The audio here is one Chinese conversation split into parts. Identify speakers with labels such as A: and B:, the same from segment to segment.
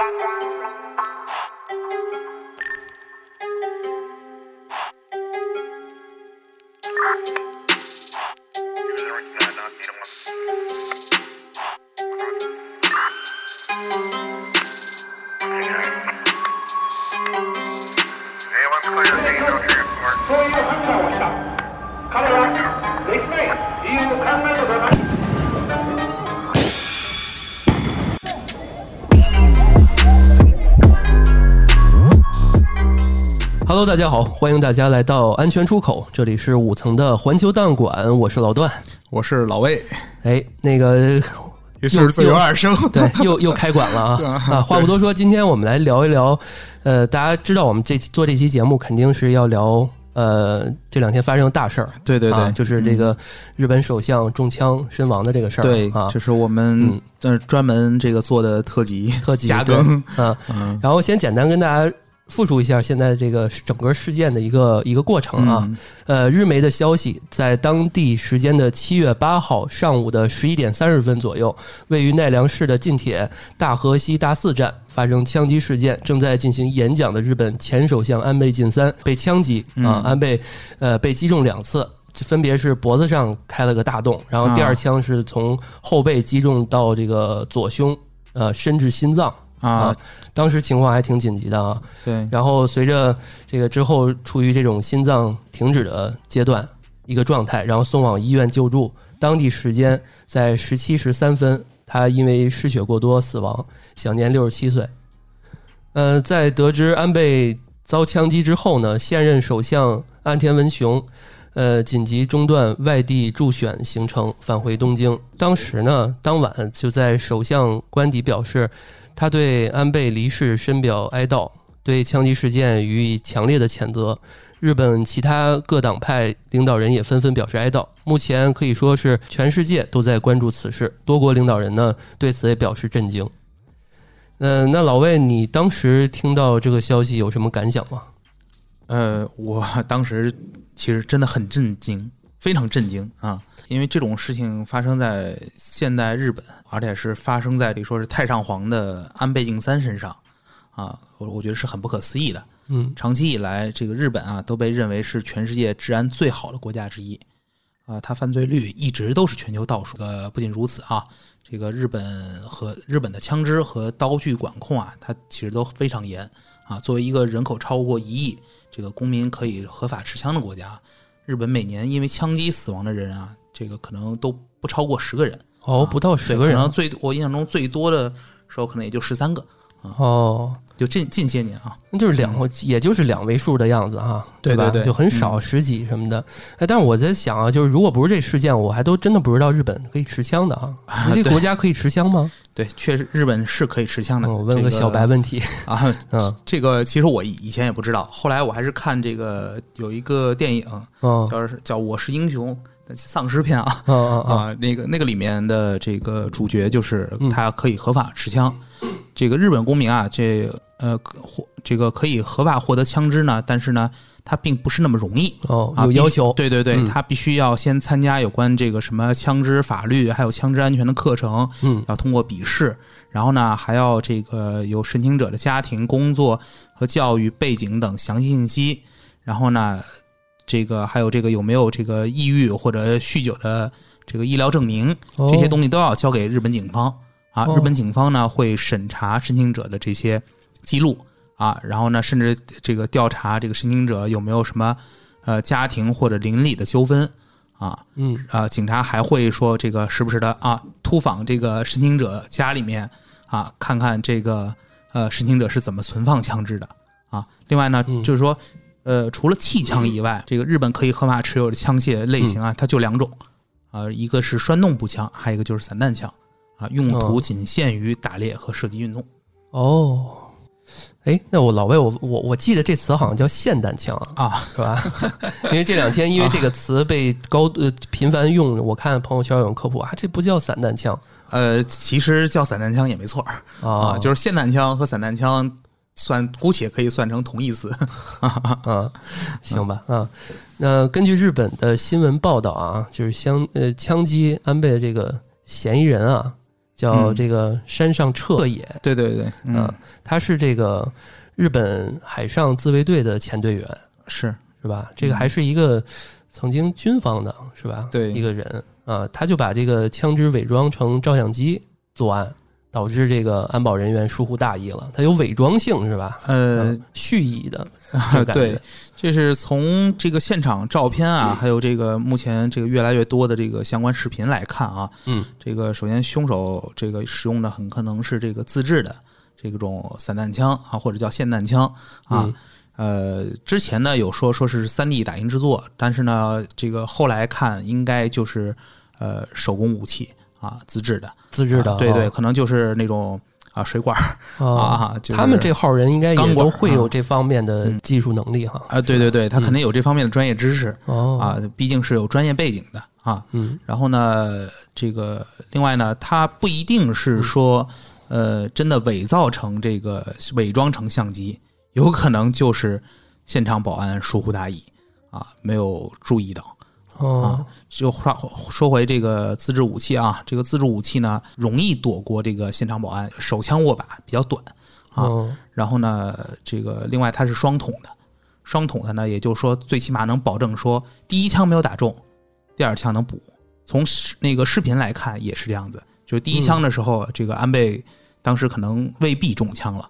A: That's what 家好，欢迎大家来到安全出口，这里是五层的环球档案馆，我是老段。
B: 我是老魏，
A: 哎，那个
B: 也是自由二生。
A: 对，又又开馆了 啊！啊，话不多说，今天我们来聊一聊，呃，大家知道我们这做这期节目肯定是要聊，呃，这两天发生的大事儿。
B: 对对对，
A: 啊就是这个日本首相中枪身亡的这个事儿。
B: 对
A: 啊，
B: 这是我们
A: 嗯
B: 呃专门这个做的特辑
A: 特辑
B: 加更。
A: 对啊，
B: 嗯
A: 然后先简单跟大家复述一下现在这个整个事件的一个一个过程啊。
B: 嗯
A: 呃，日媒的消息，在当地时间的七月八号上午的十一点三十分左右，位于奈良市的近铁大河西大寺站发生枪击事件。正在进行演讲的日本前首相安倍晋三被枪击啊，
B: 嗯
A: 安倍呃被击中两次。分别是脖子上开了个大洞，然后第二
B: 啊
A: 枪是从后背击中到这个左胸，呃，深至心脏
B: 啊，
A: 当时情况还挺紧急的啊。
B: 对，
A: 然后随着这个之后处于这种心脏停止的阶段一个状态，然后送往医院救助。当地时间在十七时三分，他因为失血过多死亡，享年六十七岁。呃，在得知安倍遭枪击之后呢，现任首相岸田文雄。呃，紧急中断外地助选行程，返回东京。当时呢，当晚就在首相官邸表示，他对安倍离世深表哀悼，对枪击事件予以强烈的谴责。日本其他各党派领导人也纷纷表示哀悼。目前可以说是全世界都在关注此事，多国领导人呢对此也表示震惊。嗯、那老魏，你当时听到这个消息有什么感想吗？
B: 呃，我当时其实真的很震惊，非常震惊啊！因为这种事情发生在现代日本，而且是发生在这说是太上皇的安倍晋三身上啊，我我觉得是很不可思议的。
A: 嗯
B: 长期以来，这个日本啊都被认为是全世界治安最好的国家之一，啊，它犯罪率一直都是全球倒数。呃，不仅如此啊，这个日本和日本的枪支和刀具管控啊，它其实都非常严啊。作为一个人口超过一亿，这个公民可以合法持枪的国家，日本每年因为枪击死亡的人啊，这个可能都不超过十个人。
A: 哦，不到十个人
B: 可能最我印象中最多的时候可能也就十三个，
A: 哦，
B: 就近近些年啊。
A: 那就是两，也就是两位数的样子哈，吧？
B: 对对对
A: 就很少，十几什么的。哎，但是我在想啊，就是如果不是这事件，我还都真的不知道日本可以持枪的啊。这个国家可以持枪吗？
B: 对，确实日本是可以持枪的。
A: 嗯我问了个小白问题。
B: 啊，
A: 嗯
B: 这个其实我以以前也不知道，后来我还是看这个有一个电影
A: 嗯
B: 叫是叫《我是英雄》丧尸片啊啊，那个那个里面的这个主角就是
A: 嗯
B: 他可以合法持枪。这个日本公民啊，这呃获这个可以合法获得枪支呢，但是呢，他并不是那么容易。
A: 哦，有要求。
B: 对对对，
A: 嗯
B: 他必须要先参加有关这个什么枪支法律，还有枪支安全的课程，
A: 嗯
B: 要通过笔试，然后呢，还要这个有申请者的家庭、工作和教育背景等详细信息，然后呢，这个还有这个有没有这个抑郁或者酗酒的这个医疗证明，这些。东西都要交给日本警方啊。
A: 哦
B: 日本警方呢会审查申请者的这些记录啊，然后呢，甚至这个调查这个申请者有没有什么呃家庭或者邻里的纠纷啊。
A: 嗯
B: 啊，警察还会说这个时不时的啊突访这个申请者家里面啊，看看这个呃申请者是怎么存放枪支的啊。另外呢，
A: 嗯
B: 就是说呃除了气枪以外，这个日本可以合法持有的枪械类型啊，它就两种啊，一个是栓动步枪，还有一个就是散弹枪啊，用途
A: 哦
B: 仅限于打猎和射击运动。
A: 哦。哎，那我老魏，我我我记得这词好像叫霰弹枪啊，
B: 啊，
A: 是吧？因为这两天因为这个词被高呃频繁用，我看朋友圈有人科普啊，这不叫散弹枪
B: 呃，其实叫散弹枪也没错
A: 啊，
B: 就是霰弹枪和散弹枪算姑且可以算成同义词。
A: 啊，行吧啊。那根据日本的新闻报道啊，就是枪呃枪击安倍的这个嫌疑人啊，叫
B: 嗯
A: 这个山上彻野，
B: 对对对，嗯
A: 啊，他是这个日本海上自卫队的前队员，
B: 是
A: 是吧？这个还是一个曾经军方的，是吧？
B: 对
A: 一个人啊，他就把这个枪支伪装成照相机作案，导致这个安保人员疏忽大意了。他有伪装性，是吧？
B: 呃
A: 嗯，蓄意的
B: 对，这是从这个现场照片
A: 嗯
B: 啊，还有这个目前这个越来越多的这个相关视频来看啊，
A: 嗯，
B: 这个首先凶手这个使用的很可能是这个自制的这种散弹枪啊，或者叫霰弹枪啊。
A: 嗯
B: 呃，之前呢有说说是三 D 打印制作，但是呢，这个后来看应该就是呃手工武器啊，自制的，
A: 自制的，
B: 啊对对，
A: 哦
B: 可能就是那种啊水管儿
A: 啊
B: 啊，就是
A: 他们这号人应该都会有
B: 啊
A: 这方面的技术能力哈。
B: 啊，对对对，他肯定有这方面的专业知识。
A: 哦，
B: 啊，毕竟是有专业背景的啊。
A: 嗯
B: 然后呢，这个另外呢，他不一定是说，呃，真的伪造成这个伪装成相机，有可能就是现场保安疏忽大意啊，没有注意到。
A: 哦，
B: 就话说回这个自制武器啊，这个自制武器呢，容易躲过这个现场保安，手枪握把比较短啊。
A: 哦，
B: 然后呢，这个另外它是双筒的，双筒的呢，也就是说最起码能保证说第一枪没有打中，第二枪能补。从视那个视频来看也是这样子，就是第一枪的时候，这个安倍当时可能未必中枪了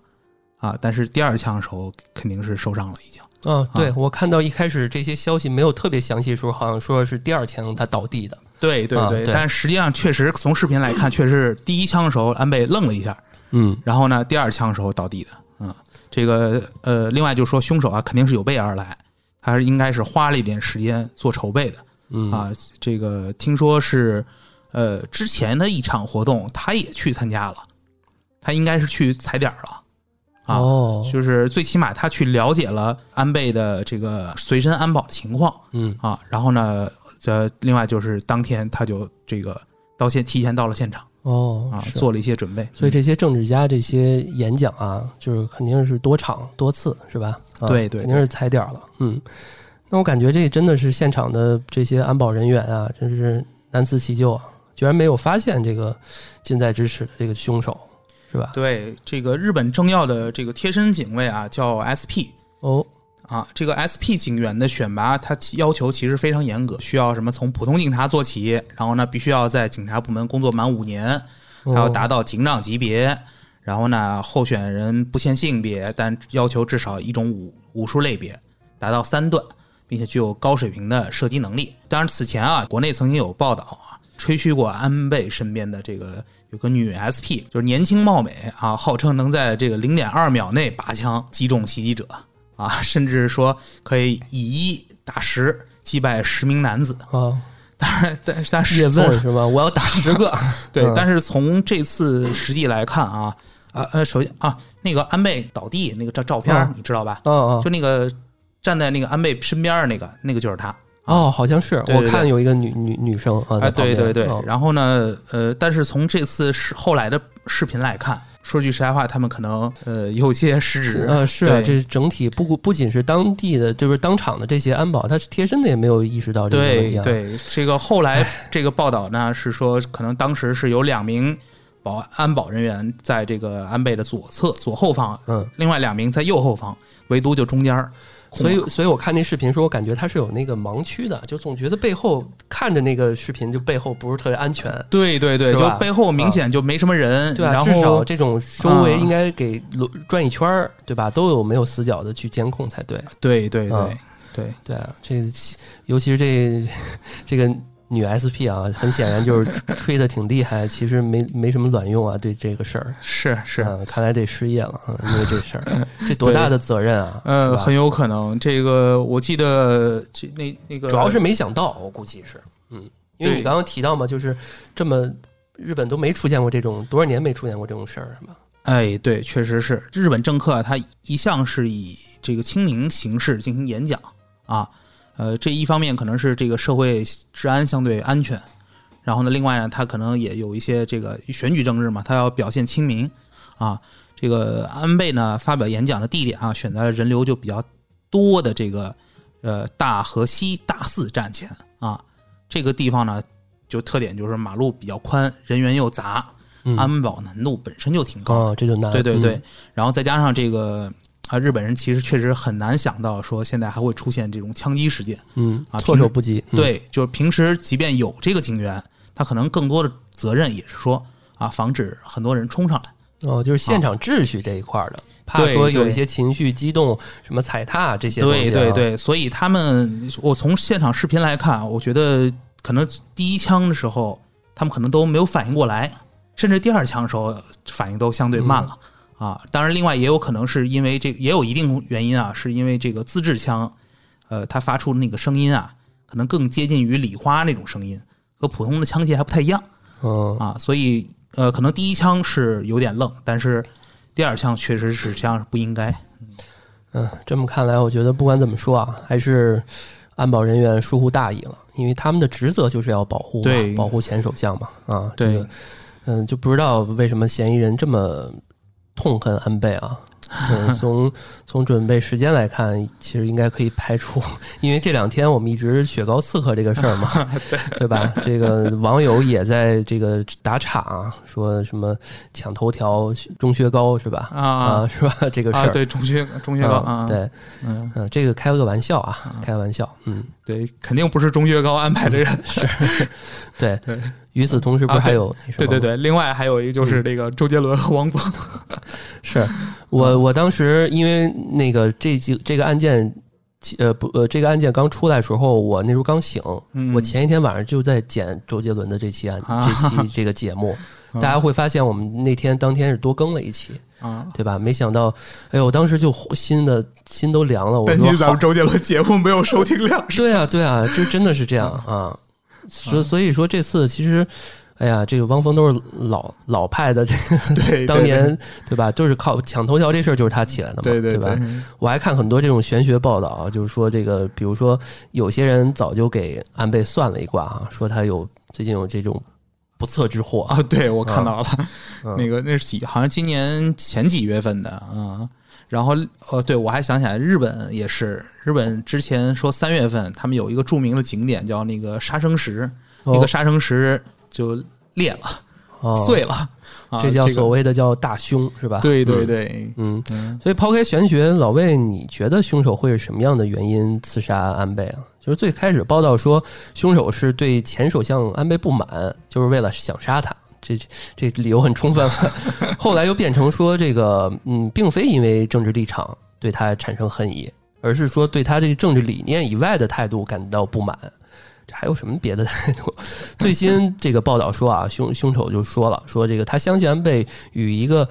B: 啊，但是第二枪的时候肯定是受伤了已经。
A: 啊，对我看到一开始这些消息没有特别详细的时候，好像说是第二枪他倒地的。
B: 对对对，
A: 啊对
B: 但实际上确实从视频来看，确实是第一枪的时候安倍愣了一下，
A: 嗯
B: 然后呢，第二枪的时候倒地的。嗯，这个呃，另外就是说凶手啊肯定是有备而来，他是应该是花了一点时间做筹备的
A: 嗯
B: 啊。这个听说是呃之前的一场活动他也去参加了，他应该是去踩点儿了啊。
A: 哦，
B: 就是最起码他去了解了安倍的这个随身安保的情况
A: 嗯
B: 啊，然后呢，这另外就是当天他就这个到现提前到了现场啊，
A: 哦啊
B: 做了一些准备。
A: 所以这些政治家这些演讲啊，就是肯定是多场多次，是吧？啊
B: 对对
A: 肯定是踩点儿了。嗯，那我感觉这真的是现场的这些安保人员啊，真是难辞其咎啊，居然没有发现这个近在咫尺的这个凶手，是吧？
B: 对这个日本政要的这个贴身警卫啊，叫 SP
A: 哦，
B: 啊。这个 SP 警员的选拔，它其要求其实非常严格，需要什么从普通警察做起，然后呢，必须要在警察部门工作满五年，还要达到警长级别。然后呢，候选人不限性别，但要求至少一种武武术类别，达到三段，并且具有高水平的射击能力。当然，此前啊，国内曾经有报道啊，吹嘘过安倍身边的这个有个女 SP，就是年轻貌美啊，号称能在这个零点二秒内拔枪击中袭击者啊，甚至说可以以一打十击败十名男子。
A: 啊，
B: 当然，但但是
A: 叶
B: 从
A: 问是吧？我要打十个。
B: 对，
A: 嗯
B: 但是从这次实际来看啊，啊呃，首先啊，那个安倍倒地那个照照片你知道吧？
A: 哦哦
B: 就那个站在那个安倍身边的那个，那个就是他。
A: 哦，好像是我看有一个女女女生啊，
B: 对对对。
A: 哦
B: 然后呢，呃，但是从这次是后来的视频来看，说句实在话，他们可能呃有些失职。
A: 呃，是啊，这整体不不仅是当地的，就是当场的这些安保，他是贴身的也没有意识到这个问题啊。
B: 对对，这个后来这个报道呢是说，可能当时是有两名保安保人员在这个安倍的左侧左后方，
A: 嗯，
B: 另外两名在右后方，唯独就中间儿。
A: 所以，所以我看那视频说，我感觉他是有那个盲区的，就总觉得背后看着那个视频，就背后不是特别安全。
B: 对对对，就背后明显就没什么人，
A: 对啊，
B: 然
A: 至少
B: 后
A: 这种周围
B: 啊
A: 应该给轮转一圈儿，对吧？都有没有死角的去监控才对。
B: 对对
A: 啊
B: 对对
A: 对啊，这 尤其是这这个女 SP 啊，很显然就是吹的挺厉害，其实没没什么卵用啊。对这个事儿，
B: 是是，
A: 啊，看来得失业了啊，因为这事儿，这多大的责任啊！
B: 呃，很有可能这个我记得这那那个
A: 主要是没想到，我估计是，嗯，因为你刚刚提到嘛，就是这么日本都没出现过这种多少年没出现过这种事儿，是吧？
B: 哎，对，确实是日本政客啊，他一向是以这个亲民形式进行演讲啊。呃，这一方面可能是这个社会治安相对安全，然后呢，另外呢，他可能也有一些这个选举政治嘛，他要表现亲民啊。这个安倍呢发表演讲的地点啊，选在了人流就比较多的这个呃大河西大寺站前啊。这个地方呢，就特点就是马路比较宽，人员又杂，
A: 嗯
B: 安保难度本身就挺高
A: 这就难。
B: 对对对，
A: 嗯，
B: 然后再加上这个啊，日本人其实确实很难想到说现在还会出现这种枪击事件。
A: 嗯，
B: 啊
A: 措手不及。嗯，
B: 对，就是平时即便有这个警员，他可能更多的责任也是说啊，防止很多人冲上来。
A: 哦，就是现场秩序这一块儿的，怕说有一些情绪激动，什么踩踏这些东西、啊。
B: 对对，对，所以他们，我从现场视频来看，我觉得可能第一枪的时候，他们可能都没有反应过来，甚至第二枪的时候反应都相对慢了、
A: 嗯
B: 啊。当然，另外也有可能是因为这个，也有一定原因啊，是因为这个自制枪，呃，它发出的那个声音啊，可能更接近于礼花那种声音，和普通的枪械还不太一样
A: 嗯，
B: 啊。所以，呃，可能第一枪是有点愣，但是第二枪确实是这样是不应该。
A: 嗯，这么看来，我觉得不管怎么说啊，还是安保人员疏忽大意了，因为他们的职责就是要保护嘛
B: 对
A: 保护前首相嘛。啊，
B: 对
A: 这个，嗯，就不知道为什么嫌疑人这么痛恨安倍啊。嗯，从从准备时间来看，其实应该可以排除，因为这两天我们一直雪糕刺客这个事儿嘛，对吧？这个网友也在这个打岔啊，说什么抢头条中薛高是吧？
B: 啊
A: 啊，是吧？这个事
B: 啊，
A: 儿，
B: 对，中学中学高
A: 啊
B: 啊，，
A: 对，
B: 嗯，
A: 嗯，这个开了个玩笑啊，开玩笑，嗯，
B: 对，肯定不是中学高安排的人。
A: 对。
B: 对
A: 与此同时，不是还有？
B: 对对对，另外还有一个就是那个周杰伦和汪峰，
A: 是我我当时因为那个这几这个案件，呃不呃这个案件刚出来的时候，我那时候刚醒，
B: 嗯
A: 我前一天晚上就在剪周杰伦的这期案、
B: 啊
A: 这期这个节目，大家会发现我们那天当天是多更了一期，
B: 啊，
A: 对吧？没想到，哎呦，我当时就心的心都凉了，我
B: 担
A: 说
B: 咱们周杰伦节目没有收听量。
A: 对啊，对啊，就真的是这样啊。所所以说这次其实，哎呀，这个汪峰都是老老派的，这个
B: 对，
A: 当年对吧？就是靠抢头条这事儿就是他起来的嘛，
B: 对对
A: 吧？
B: 对，
A: 我还看很多这种玄学报道啊，就是说这个，比如说有些人早就给安倍算了一卦啊，说他有最近有这种不测之祸。
B: 啊，对我看到了，
A: 嗯。
B: 那个那是几，好像今年前几月份的啊。然后呃，对我还想起来，日本也是，日本之前说三月份他们有一个著名的景点叫那个杀生石，
A: 哦。
B: 那个杀生石就裂了、
A: 哦，
B: 碎了，啊，
A: 这叫所谓的叫大凶是吧？
B: 对对
A: 嗯
B: 对，
A: 嗯，
B: 嗯，
A: 所以抛开玄学，老魏，你觉得凶手会是什么样的原因刺杀安倍啊？就是最开始报道说凶手是对前首相安倍不满，就是为了想杀他，这这理由很充分了。后来又变成说这个嗯，并非因为政治立场对他产生恨意，而是说对他这个政治理念以外的态度感到不满。这还有什么别的态度？最新这个报道说啊，凶凶手就说了，说这个他相信安倍与一个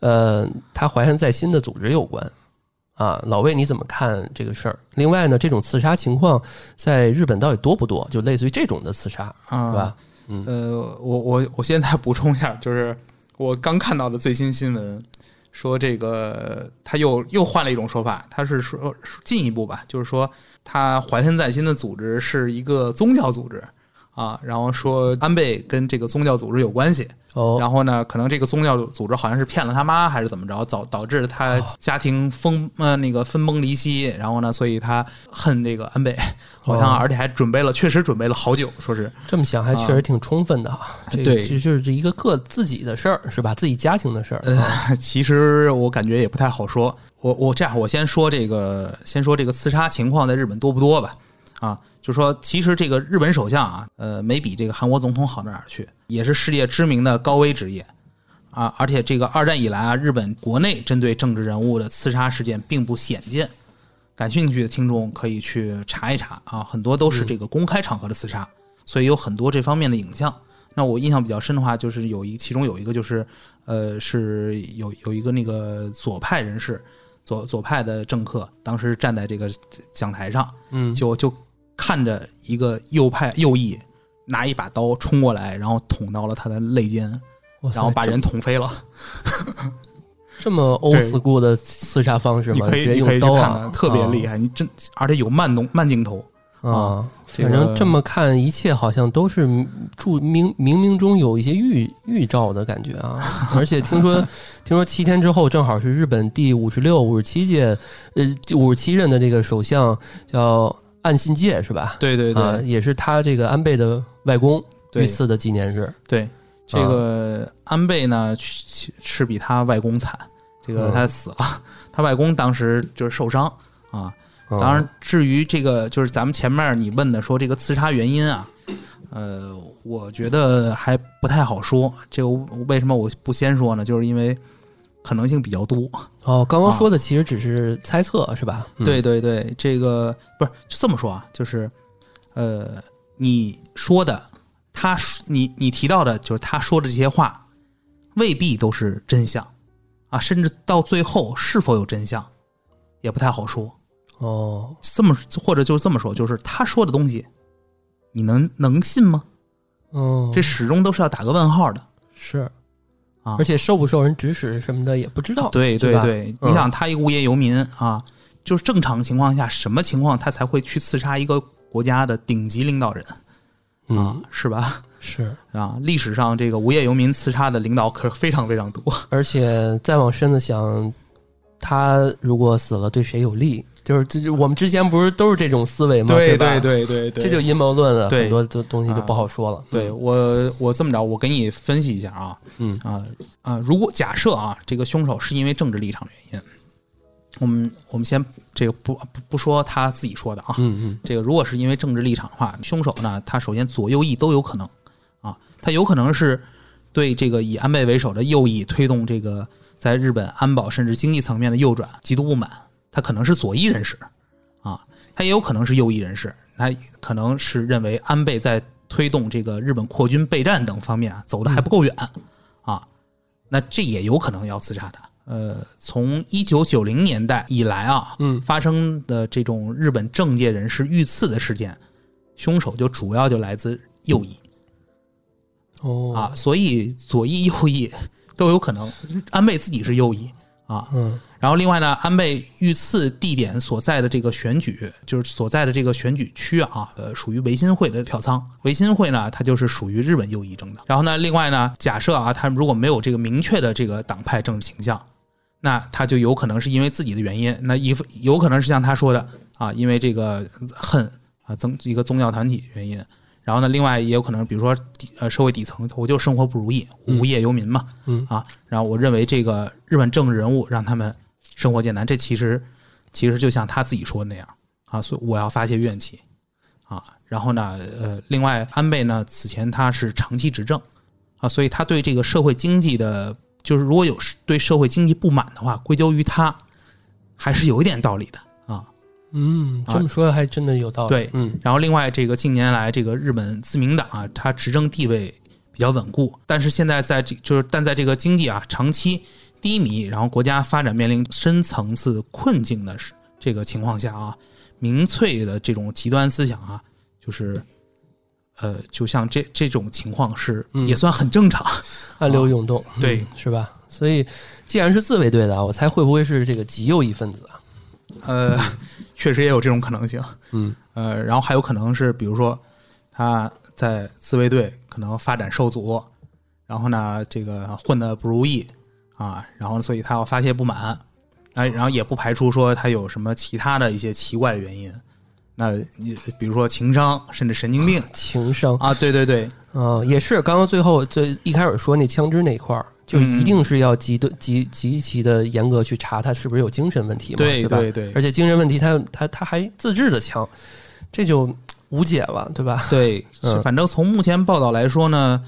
A: 呃他怀恨在心的组织有关。啊，老魏你怎么看这个事儿？另外呢，这种刺杀情况在日本到底多不多？就类似于这种的刺杀，
B: 啊，
A: 是吧？
B: 呃，我我我现在补充一下，就是我刚看到的最新新闻，说这个他又又换了一种说法，他是说进一步吧，就是说他怀恨在心的组织是一个宗教组织。啊，然后说安倍跟这个宗教组织有关系，
A: 哦，
B: 然后呢，可能这个宗教组织好像是骗了他妈还是怎么着，导导致他家庭分呃那个分崩离析，然后呢，所以他恨这个安倍，好像
A: 哦
B: 而且还准备了，确实准备了好久，说是。
A: 这么想还确实挺充分的
B: 啊对
A: 其实就是一个个自己的事儿，是吧？自己家庭的事儿。
B: 呃，其实我感觉也不太好说。我我这样，我先说这个，先说这个刺杀情况在日本多不多吧？啊，就说其实这个日本首相啊，呃，没比这个韩国总统好到哪儿去，也是世界知名的高危职业啊。而且这个二战以来啊，日本国内针对政治人物的刺杀事件并不鲜见。感兴趣的听众可以去查一查啊，很多都是这个公开场合的刺杀，所以有很多这方面的影像。那我印象比较深的话，就是有一其中有一个就是，呃，是有有一个那个左派人士，左左派的政客，当时站在这个讲台上，
A: 嗯，
B: 就就看着一个右派右翼拿一把刀冲过来，然后捅到了他的肋间，然后把人捅飞了。
A: 这么 old school 的刺杀方式吗？
B: 你可以
A: 用刀啊，
B: 特别厉害。你真而且有慢动慢镜头，
A: 啊。反正这么看，一切好像都是注明冥冥中有一些预预兆的感觉啊！而且听说，听说七天之后正好是日本第五十六、五十七届，呃，五十七任的这个首相叫岸信介是吧？
B: 对对对、
A: 啊，也是他这个安倍的外公遇刺的纪念日。
B: 对。这个安倍呢是是比他外公惨，这个
A: 嗯
B: 他死了，他外公当时就是受伤啊。
A: 嗯
B: 当然，至于这个就是咱们前面你问的说这个刺杀原因啊，呃，我觉得还不太好说。这个为什么我不先说呢？就是因为可能性比较多。
A: 哦，刚刚
B: 啊
A: 说的其实只是猜测，是吧？嗯
B: 对，对对，这个不是就这么说啊，就是呃，你说的，他说你你提到的，就是他说的这些话，未必都是真相啊，甚至到最后是否有真相，也不太好说。
A: 哦，
B: 这么或者就是这么说，就是他说的东西，你能能信吗？
A: 哦，
B: 这始终都是要打个问号的。
A: 是
B: 啊
A: 而且受不受人指使什么的也不知道，
B: 对对对，
A: 嗯
B: 你想他一个无业游民啊，就是正常情况下，什么情况他才会去刺杀一个国家的顶级领导人啊
A: 嗯，？
B: 是吧？
A: 是，
B: 啊，历史上这个无业游民刺杀的领导可是非常非常多。
A: 而且再往深的想，他如果死了，对谁有利？就是这就我们之前不是都是这种思维吗？对？
B: 对对对对
A: 这就阴谋论了，
B: 对
A: 很多的东西就不好说了。
B: 对我我这么着，我给你分析一下啊，
A: 嗯
B: 啊啊，如果假设啊，这个凶手是因为政治立场原因，我们我们先这个不不不说他自己说的啊，
A: 嗯嗯
B: 这个如果是因为政治立场的话，凶手呢，他首先左右翼都有可能啊，他有可能是对这个以安倍为首的右翼推动这个在日本安保甚至经济层面的右转极度不满，他可能是左翼人士啊，他也有可能是右翼人士，他可能是认为安倍在推动这个日本扩军备战等方面啊走的还不够远啊，那这也有可能要刺杀他。呃，从一九九零年代以来啊，
A: 嗯
B: 发生的这种日本政界人士遇刺的事件，凶手就主要就来自右翼
A: 哦
B: 啊，所以左翼、右翼都有可能。安倍自己是右翼啊，
A: 嗯
B: 然后另外呢，安倍遇刺地点所在的这个选举，就是所在的这个选举区啊，呃，属于维新会的票仓。维新会呢，它就是属于日本右翼政党。然后呢，另外呢，假设啊，他如果没有这个明确的这个党派政治倾向，那他就有可能是因为自己的原因，那一有可能是像他说的啊，因为这个恨啊，宗一个宗教团体原因。然后呢，另外也有可能，比如说底呃社会底层，我就生活不如意，无业游民嘛，
A: 嗯
B: 啊，然后我认为这个日本政治人物让他们生活艰难，这其实其实就像他自己说的那样啊，所以我要发泄怨气啊。然后呢，呃，另外安倍呢，此前他是长期执政啊，所以他对这个社会经济的，就是如果有对社会经济不满的话，归咎于他，还是有一点道理的啊。
A: 嗯，这么说还真的有道理。
B: 对
A: 嗯
B: 然后另外这个近年来这个日本自民党啊，它执政地位比较稳固，但是现在在这就是但在这个经济啊长期低迷，然后国家发展面临深层次困境的是这个情况下啊，民粹的这种极端思想啊，就是呃，就像这这种情况是
A: 嗯
B: 也算很正常。
A: 暗流涌动，
B: 对
A: 嗯是吧？所以既然是自卫队的啊，我猜会不会是这个极右翼分子啊？
B: 呃，确实也有这种可能性。
A: 嗯
B: 呃，然后还有可能是，比如说他在自卫队可能发展受阻，然后呢，这个混的不如意啊，然后所以他要发泄不满，哎，然后也不排除说他有什么其他的一些奇怪的原因。那你比如说情商，甚至神经病
A: 情商
B: 啊，对对对，
A: 嗯、也是刚刚最后最一开始说那枪支那块儿，就
B: 嗯
A: 一定是要极的极极其的严格去查他是不是有精神问题嘛，吧？
B: 对对对
A: 而且精神问题他他他还自制的枪，这就无解了，对吧？
B: 对，
A: 嗯
B: 反正从目前报道来说呢，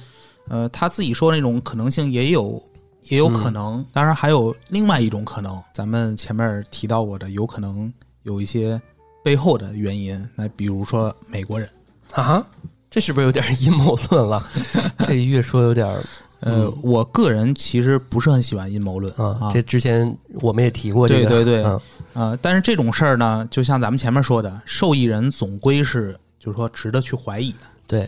B: 呃，他自己说那种可能性也有，也有可能。当然还有另外一种可能，咱们前面提到过的，有可能有一些背后的原因。那比如说美国人，
A: 啊，这是不是有点阴谋论了？这越说有点儿
B: 呃，我个人其实不是很喜欢阴谋论
A: 啊，这之前我们也提过这个，
B: 对对对
A: 啊
B: 呃，但是这种事儿呢，就像咱们前面说的，受益人总归是就是说值得去怀疑的。
A: 对，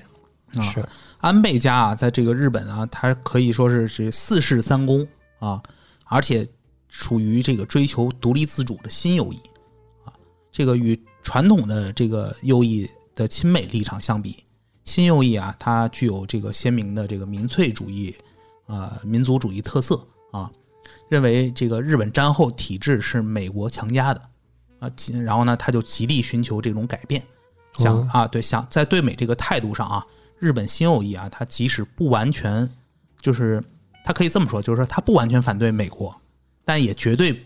B: 啊
A: 是，
B: 安倍家啊，在这个日本啊，他可以说是是四世三公啊，而且属于这个追求独立自主的新右翼啊。这个与传统的这个右翼的亲美立场相比，新右翼啊，它具有这个鲜明的这个民粹主义啊、民族主义特色啊，认为这个日本战后体制是美国强加的啊，然后呢，他就极力寻求这种改变。想
A: 哦
B: 啊，对，想在对美这个态度上啊，日本新右翼啊，他即使不完全就是他可以这么说，就是说他不完全反对美国，但也绝对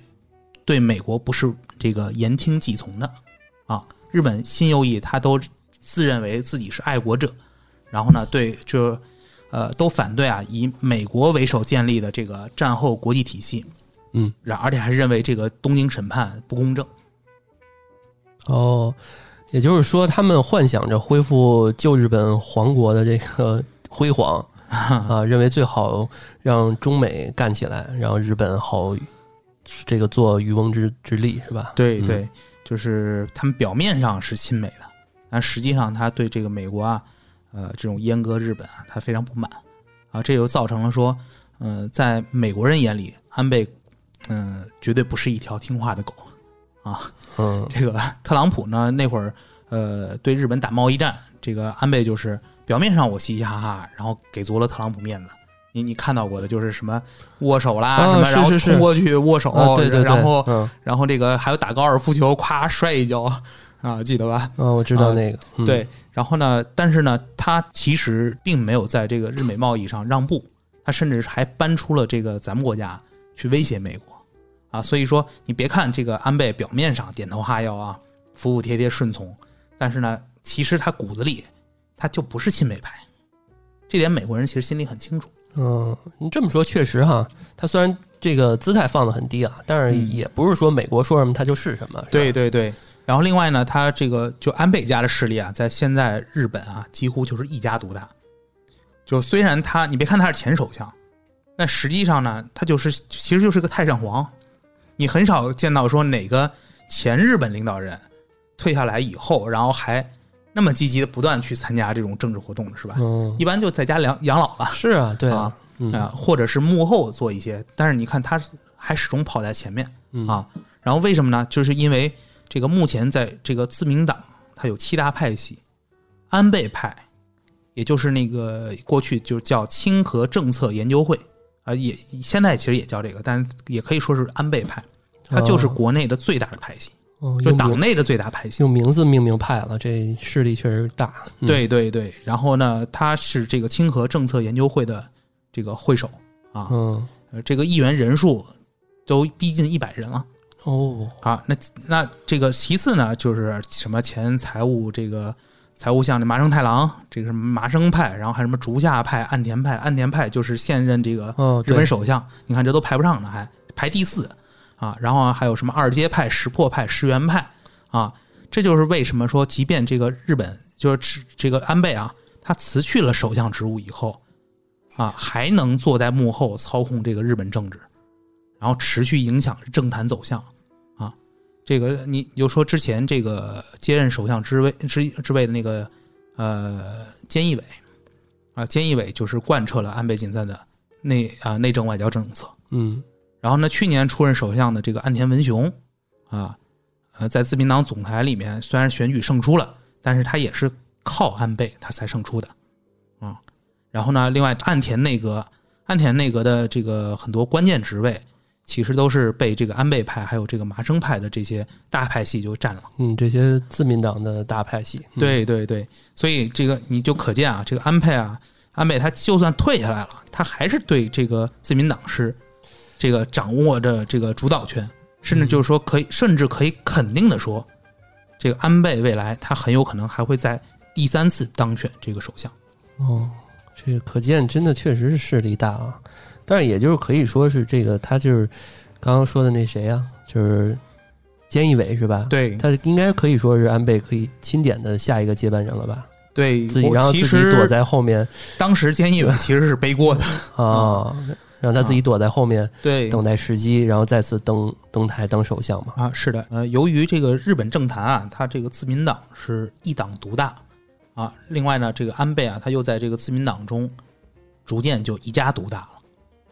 B: 对美国不是这个言听计从的啊。日本新右翼他都自认为自己是爱国者，然后呢，对就呃都反对啊以美国为首建立的这个战后国际体系，
A: 嗯，
B: 然而且还认为这个东京审判不公正。
A: 哦，也就是说，他们幻想着恢复旧日本皇国的这个辉煌 啊，认为最好让中美干起来，然后日本好这个做渔翁之之利，是吧？嗯。
B: 对对，就是他们表面上是亲美的，但实际上他对这个美国啊，呃，这种阉割日本啊，他非常不满。啊，这就造成了说，呃，在美国人眼里，安倍，嗯、绝对不是一条听话的狗啊。
A: 嗯
B: 这个特朗普呢，那会儿呃对日本打贸易战，这个安倍就是表面上我嘻嘻哈哈，然后给足了特朗普面子。你你看到过的就是什么握手啦，
A: 啊
B: 什么然后冲过去握手，
A: 啊，对对对，
B: 然后
A: 嗯
B: 然后这个还有打高尔夫球，咵摔一跤啊，记得吧？
A: 啊，我知道
B: 啊
A: 那个，嗯
B: 对，然后呢，但是呢，他其实并没有在这个日美贸易上让步，他甚至还搬出了这个咱们国家去威胁美国啊。所以说，你别看这个安倍表面上点头哈腰啊，服服帖帖顺从，但是呢，其实他骨子里他就不是亲美派，这点美国人其实心里很清楚。
A: 嗯，你这么说确实哈，他虽然这个姿态放得很低啊，但是
B: 嗯
A: 也不是说美国说什么他就是什么，
B: 对，对对。然后另外呢，他这个就安倍家的势力啊，在现在日本啊，几乎就是一家独大。就虽然他，你别看他是前首相，但实际上呢，他就是其实就是个太上皇。你很少见到说哪个前日本领导人退下来以后，然后还那么积极的不断去参加这种政治活动是吧？
A: 嗯，
B: 一般就在家养养老了
A: 是啊，对
B: 啊，
A: 嗯
B: 啊、或者是幕后做一些，但是你看他还始终跑在前面。
A: 嗯
B: 啊。然后为什么呢？就是因为这个目前在这个自民党，它有七大派系，安倍派，也就是那个过去就叫清和政策研究会啊、也现在其实也叫这个，但是也可以说是安倍派，它就是
A: 哦
B: 国内的最大的派系，
A: 哦，
B: 就党内的最大派系。
A: 用名字命名派了，这势力确实大，嗯，
B: 对对对，然后呢，他是这个清河政策研究会的这个会首啊，
A: 嗯，
B: 呃这个议员人数都逼近一百人了。
A: 哦，
B: 啊，那那这个其次呢，就是什么前财务这个财务相这麻生太郎，这个什么麻生派，然后还有什么竹下派、岸田派，岸田派就是现任这个
A: 哦，
B: 日本，首相，你看这都排不上呢，还排第四啊。然后还有什么二阶派、石破派、石原派啊，这就是为什么说，即便这个日本就是这个安倍啊，他辞去了首相职务以后啊，还能坐在幕后操控这个日本政治，然后持续影响政坛走向啊。这个你你就说之前这个接任首相之位之之位的那个呃菅义伟啊，菅义伟就是贯彻了安倍晋三的内啊、内政外交政策。
A: 嗯，
B: 然后呢，去年出任首相的这个岸田文雄啊，呃，在自民党总裁里面虽然选举胜出了，但是他也是靠安倍他才胜出的啊。然后呢，另外岸田内阁，岸田内阁的这个很多关键职位，其实都是被这个安倍派还有这个麻生派的这些大派系就占了。
A: 嗯，这些自民党的大派系，嗯，
B: 对对对，所以这个你就可见啊，这个安倍啊，安倍他就算退下来了，他还是对这个自民党是这个掌握着这个主导权，甚至就是说可以，甚至可以肯定的说，这个安倍未来他很有可能还会在第三次当选这个首相。
A: 哦，这个可见真的确实是势力大啊。但是也就是可以说是这个，他就是刚刚说的那谁啊，就是菅义伟是吧？，
B: 对
A: 他应该可以说是安倍可以钦点的下一个接班人了吧？
B: 对，
A: 自己然后自己躲在后面
B: 当时菅义伟其实是背锅的，
A: 啊，让他自己躲在后面
B: 对，
A: 等待时机，然后再次登登台当首相嘛。
B: 啊，是的，呃，由于这个日本政坛啊，他这个自民党是一党独大啊，另外呢，这个安倍啊，他又在这个自民党中逐渐就一家独大了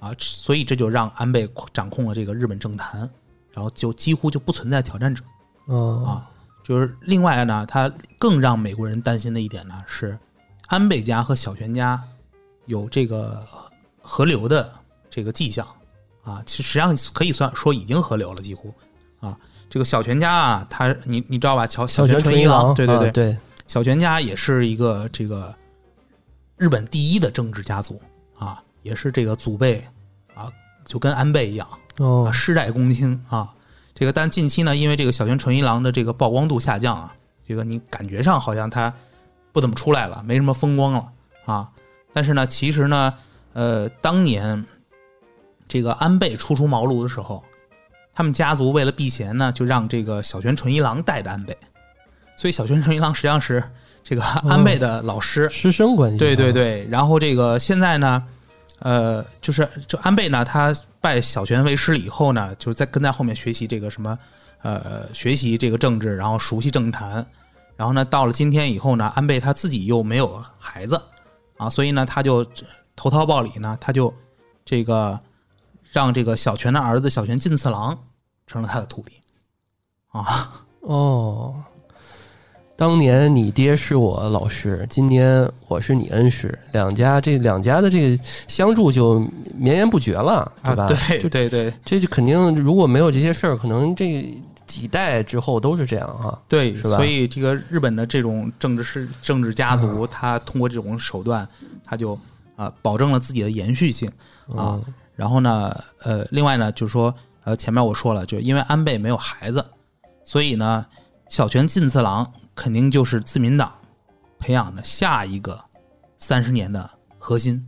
B: 啊，所以这就让安倍掌控了这个日本政坛，然后就几乎就不存在挑战者
A: 嗯
B: 啊。就是另外呢，他更让美国人担心的一点呢是，安倍家和小泉家有这个合流的这个迹象啊，其实实际上可以算说已经合流了，几乎啊。这个小泉家啊，他你你知道吧？小
A: 小泉
B: 泉纯一
A: 郎，
B: 对对对，
A: 啊对，
B: 小泉家也是一个这个日本第一的政治家族啊。也是这个祖辈啊，就跟安倍一样
A: 哦
B: 啊，，世代公卿啊。这个但近期呢，因为这个小泉纯一郎的这个曝光度下降啊，这个你感觉上好像他不怎么出来了，没什么风光了啊。但是呢，其实呢，呃，当年这个安倍初出茅庐的时候，他们家族为了避嫌呢，就让这个小泉纯一郎带着安倍，所以小泉纯一郎实际上是这个安倍的老师。
A: 师生关系，
B: 对对，对，然后这个现在呢，呃，就是这安倍呢，他拜小泉为师了以后呢，就在跟在后面学习这个什么，呃，学习这个政治，然后熟悉政坛，然后呢，到了今天以后呢，安倍他自己又没有孩子啊，所以呢，他就投桃报李呢，他就这个让这个小泉的儿子小泉进次郎成了他的徒弟啊，
A: 哦。当年你爹是我老师，今年我是你恩师，两家这两家的这个相助就绵延不绝了，对吧？
B: 啊，对对对
A: 这就肯定如果没有这些事儿，可能这几代之后都是这样啊。
B: 对，
A: 是吧
B: 所以这个日本的这种政治是政治家族，他通过这种手段，他就啊、保证了自己的延续性啊。
A: 嗯
B: 然后呢，呃，另外呢，就是说，呃，前面我说了，就因为安倍没有孩子，所以呢，小泉进次郎肯定就是自民党培养的下一个三十年的核心，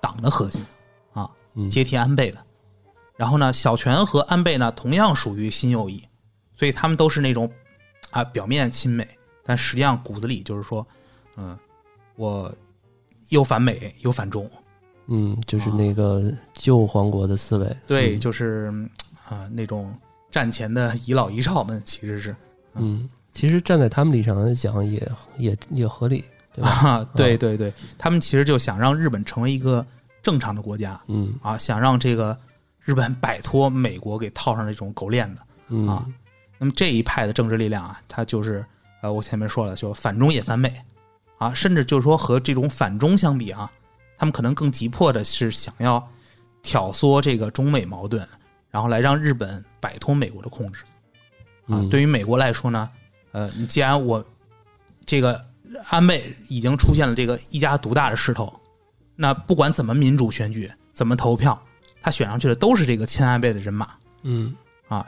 B: 党的核心啊，
A: 嗯
B: 接替安倍的。然后呢，小泉和安倍呢同样属于新右翼，所以他们都是那种啊表面亲美，但实际上骨子里就是说，嗯，我又反美又反中，
A: 嗯，就是那个旧皇国的思维。
B: 对，
A: 嗯
B: 就是啊、那种战前的遗老遗少们，其实是
A: 嗯，其实站在他们立场来讲也，也也合理，对吧？
B: 啊，对对对，他们其实就想让日本成为一个正常的国家
A: 嗯
B: 啊，想让这个日本摆脱美国给套上这种狗链子。
A: 嗯
B: 啊那么这一派的政治力量啊，它就是呃，我前面说了，就反中也反美啊，甚至就是说和这种反中相比啊，他们可能更急迫的是想要挑唆这个中美矛盾，然后来让日本摆脱美国的控制啊。
A: 嗯
B: 对于美国来说呢，呃，你既然我这个安倍已经出现了这个一家独大的势头，那不管怎么民主选举，怎么投票，他选上去的都是这个亲安倍的人马。
A: 嗯
B: 啊，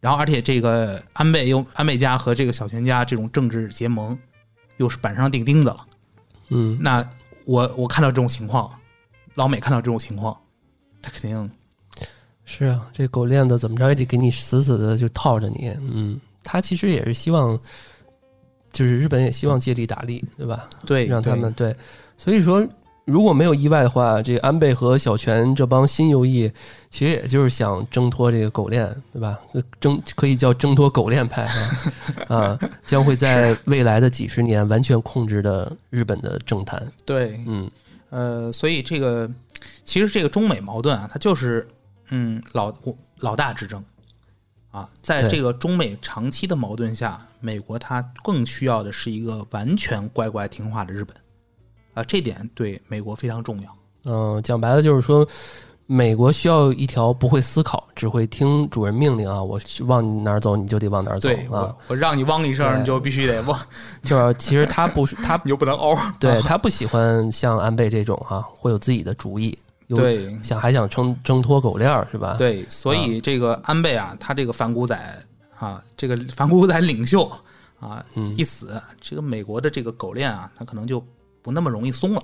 B: 然后而且这个安倍又安倍家和这个小泉家这种政治结盟，又是板上钉钉的了。
A: 嗯，
B: 那我我看到这种情况，老美看到这种情况，他肯定
A: 是啊，这狗链子怎么着也得给你死死的就套着你。嗯，他其实也是希望，就是日本也希望借力打力，对吧？
B: 对
A: 让他
B: 对
A: 们对，所以说如果没有意外的话，这个安倍和小泉这帮新右翼，其实也就是想挣脱这个狗链，对吧？挣可以叫挣脱狗链派啊，啊，将会在未来的几十年完全控制的日本的政坛。
B: 对，
A: 嗯
B: 呃，所以这个其实这个中美矛盾啊，它就是嗯老老大之争啊，在这个中美长期的矛盾下，美国它更需要的是一个完全乖乖听话的日本啊，这点对美国非常重要。
A: 嗯、讲白了就是说。美国需要一条不会思考、只会听主人命令啊！我往你哪儿走，你就得往哪儿走
B: 对
A: 啊！
B: 我，我让你汪一声，你就必须得汪，
A: 就是其实他不是他
B: 你就不能嗷。
A: 对他不喜欢像安倍这种哈、会有自己的主意，有
B: 对
A: 想还想挣挣脱狗链儿是吧？，
B: 对，所以这个安倍啊，他这个反骨仔啊，这个反骨仔领袖啊，
A: 嗯
B: 一死，这个美国的这个狗链啊，他可能就不那么容易松了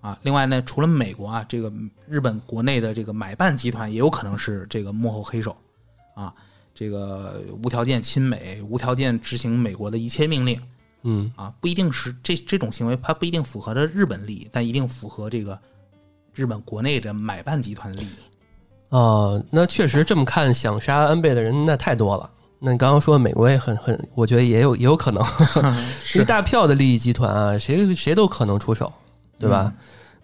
B: 啊。另外呢，除了美国啊，这个日本国内的这个买办集团也有可能是这个幕后黑手啊，这个无条件亲美，无条件执行美国的一切命令。
A: 嗯
B: 啊，不一定是这这种行为，它不一定符合着日本利益，但一定符合这个日本国内的买办集团的利益。
A: 哦，那确实这么看，想杀安倍的人那太多了。那你刚刚说美国也很很，我觉得也有也有可能，一大票的利益集团啊，谁谁都可能出手，对吧？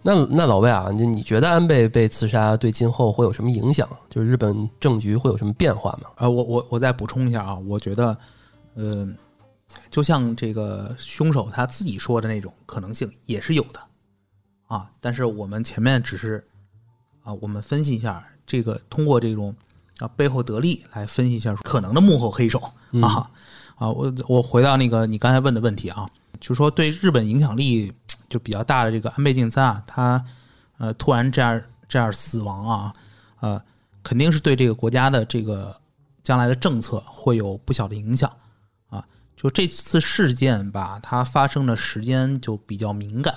A: 那那老魏啊，你你觉得安倍被刺杀对今后会有什么影响？就是日本政局会有什么变化吗？
B: 啊，我我我再补充一下啊，我觉得，呃，就像这个凶手他自己说的那种可能性也是有的啊，但是我们前面只是啊，我们分析一下这个通过这种啊背后得利来分析一下可能的幕后黑手啊啊，我我回到那个你刚才问的问题啊，就说对日本影响力就比较大的这个安倍晋三啊，他呃突然这样这样死亡啊，呃，肯定是对这个国家的这个将来的政策会有不小的影响啊。就这次事件吧，它发生的时间就比较敏感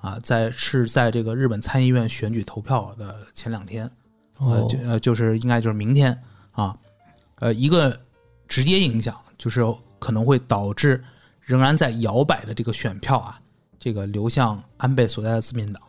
B: 啊，在是在这个日本参议院选举投票的前两天，呃，
A: 哦
B: 就呃就是应该就是明天啊，呃，一个直接影响就是可能会导致仍然在摇摆的这个选票啊，这个流向安倍所在的自民党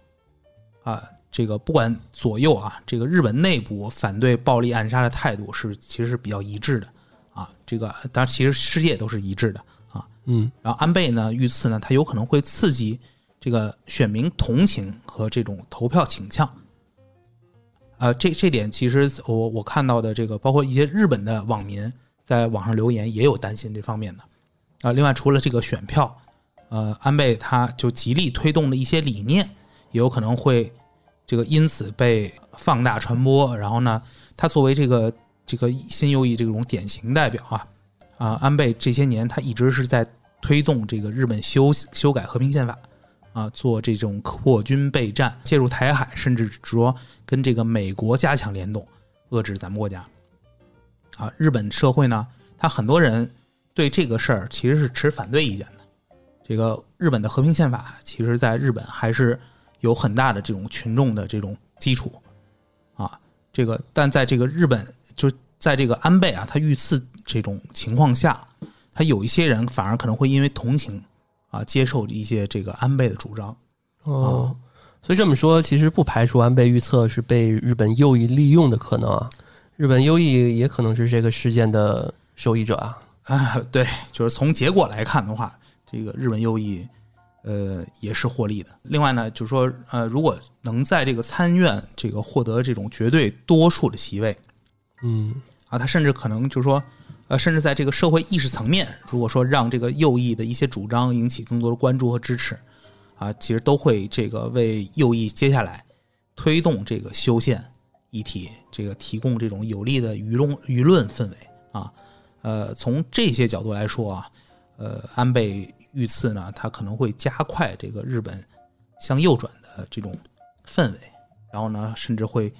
B: 啊，这个不管左右啊，这个日本内部反对暴力暗杀的态度是其实是比较一致的啊，这个当然其实世界都是一致的啊，
A: 嗯。
B: 然后安倍呢遇刺呢，他有可能会刺激这个选民同情和这种投票倾向。呃，这这点其实我我看到的这个，包括一些日本的网民在网上留言也有担心这方面的。啊、另外除了这个选票，呃，安倍他就极力推动的一些理念，也有可能会这个因此被放大传播。然后呢，他作为这个这个新右翼这种典型代表啊，啊、安倍这些年他一直是在推动这个日本修修改和平宪法，啊，做这种扩军备战、介入台海，甚至说跟这个美国加强联动，遏制咱们国家。啊，日本社会呢，他很多人对这个事儿其实是持反对意见的。这个日本的和平宪法，其实在日本还是有很大的这种群众的这种基础啊。这个，但在这个日本，就在这个安倍啊，他遇刺这种情况下，他有一些人反而可能会因为同情啊，接受一些这个安倍的主张。
A: 哦，所以这么说，其实不排除安倍预测是被日本右翼利用的可能啊。日本右翼也可能是这个事件的受益者啊。
B: 啊，对，就是从结果来看的话，这个日本右翼，呃，也是获利的。另外呢，就是说，呃，如果能在这个参院这个获得这种绝对多数的席位
A: 嗯
B: 啊，他甚至可能就是说，呃，甚至在这个社会意识层面，如果说让这个右翼的一些主张引起更多的关注和支持，啊，其实都会这个为右翼接下来推动这个修宪议题，这个提供这种有利的舆论舆论氛围啊。呃，从这些角度来说啊，呃，安倍遇刺呢，他可能会加快这个日本向右转的这种氛围，然后呢，甚至会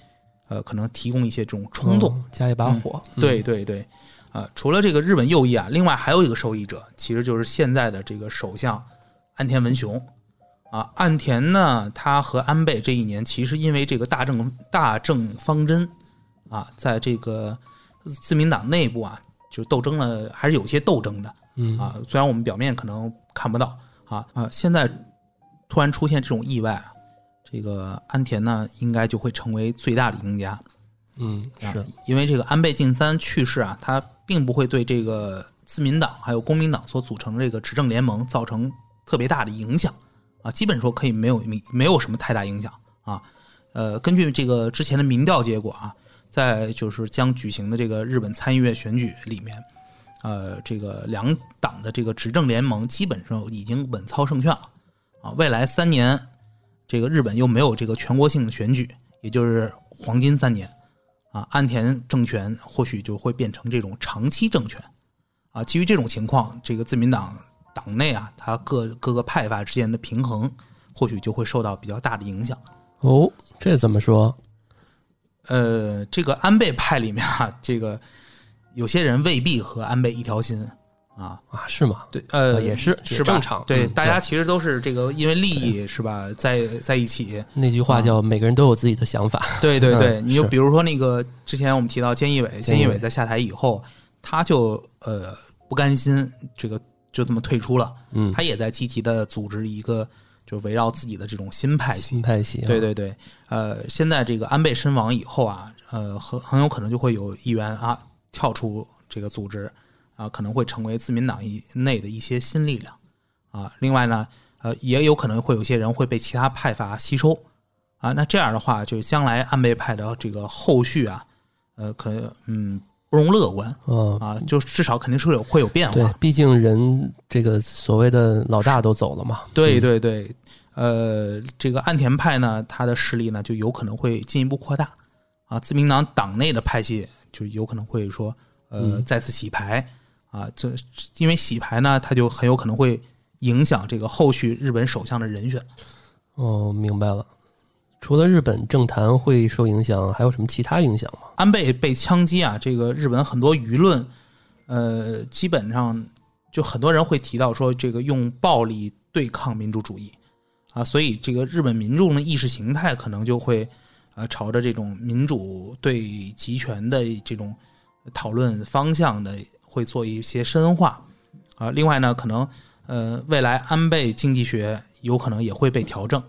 B: 呃可能提供一些这种冲动。
A: 哦加一把火。嗯
B: 对对对，呃，除了这个日本右翼啊，另外还有一个受益者，其实就是现在的这个首相安田文雄啊。岸田呢，他和安倍这一年其实因为这个大政大政方针啊，在这个自民党内部啊，就斗争了，还是有些斗争的。
A: 嗯
B: 啊，虽然我们表面可能看不到啊啊，现在突然出现这种意外啊，这个安田呢，应该就会成为最大的赢家。
A: 嗯
B: 啊
A: 是，
B: 因为这个安倍晋三去世啊，他并不会对这个自民党还有公民党所组成的这个执政联盟造成特别大的影响啊，基本说可以没有没有什么太大影响啊。呃，根据这个之前的民调结果啊，在就是将举行的这个日本参议院选举里面，呃，这个两党的这个执政联盟基本上已经稳操胜券了啊。未来三年，这个日本又没有这个全国性的选举，也就是黄金三年。啊，安田政权或许就会变成这种长期政权，啊，基于这种情况，这个自民党党内啊，它各各个派阀之间的平衡，或许就会受到比较大的影响。
A: 哦，这怎么说？
B: 呃，这个安倍派里面啊，这个有些人未必和安倍一条心啊，
A: 啊，是吗？
B: 对，呃，
A: 啊也是
B: 是
A: 正常。
B: 对，
A: 嗯
B: 大家其实都是这个因为利益是吧，在在一起，
A: 那句话叫“每个人都有自己的想法
B: 对 对对，
A: 嗯
B: 你就比如说那个之前我们提到菅义伟，菅
A: 菅义伟
B: 义伟在下台以后，他就呃不甘心这个就这么退出了，”。
A: 嗯，
B: 他也在积极的组织一个就围绕自己的这种新派系
A: 新。派系。啊。
B: 对对对，呃，现在这个安倍身亡以后啊，呃，很很有可能就会有议员啊跳出这个组织啊，可能会成为自民党以内的一些新力量啊。另外呢，呃，也有可能会有些人会被其他派阀吸收啊。那这样的话，就将来安倍派的这个后续啊，呃，可嗯不容乐观
A: 嗯，
B: 啊，就至少肯定是有会有变化。，
A: 对毕竟人这个所谓的老大都走了嘛。
B: 对对对，呃，这个岸田派呢，他的势力呢就有可能会进一步扩大啊，自民党党内的派系就有可能会说，呃，
A: 嗯
B: 再次洗牌啊，这因为洗牌呢，它就很有可能会影响这个后续日本首相的人选。
A: 哦，明白了。除了日本政坛会受影响，还有什么其他影响吗？
B: 安倍被枪击啊，这个日本很多舆论，呃，基本上就很多人会提到说，这个用暴力对抗民主主义啊，所以这个日本民众的意识形态可能就会呃朝着这种民主对集权的这种讨论方向的会做一些深化啊。另外呢，可能呃未来安倍经济学有可能也会被调整，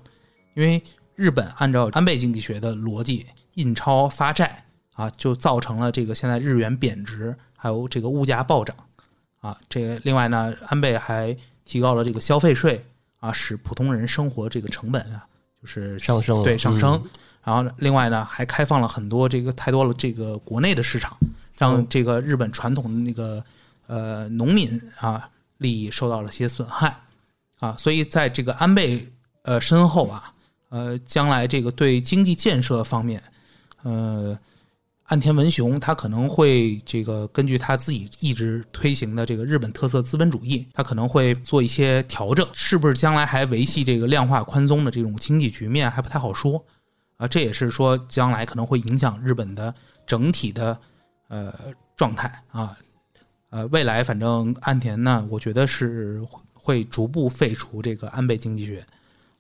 B: 因为日本按照安倍经济学的逻辑，印钞发债啊，就造成了这个现在日元贬值，还有这个物价暴涨啊。这个另外呢，安倍还提高了这个消费税啊，使普通人生活这个成本啊就是
A: 上升了
B: 对上升。
A: 嗯
B: 然后另外呢，还开放了很多这个太多了这个国内的市场，让
A: 嗯
B: 这个日本传统的那个呃农民啊利益受到了些损害啊。所以在这个安倍呃身后啊，呃，将来这个对经济建设方面，呃，岸田文雄他可能会这个根据他自己一直推行的这个日本特色资本主义，他可能会做一些调整，是不是将来还维系这个量化宽松的这种经济局面还不太好说啊。这也是说将来可能会影响日本的整体的呃状态啊。呃，未来反正岸田呢，我觉得是会逐步废除这个安倍经济学。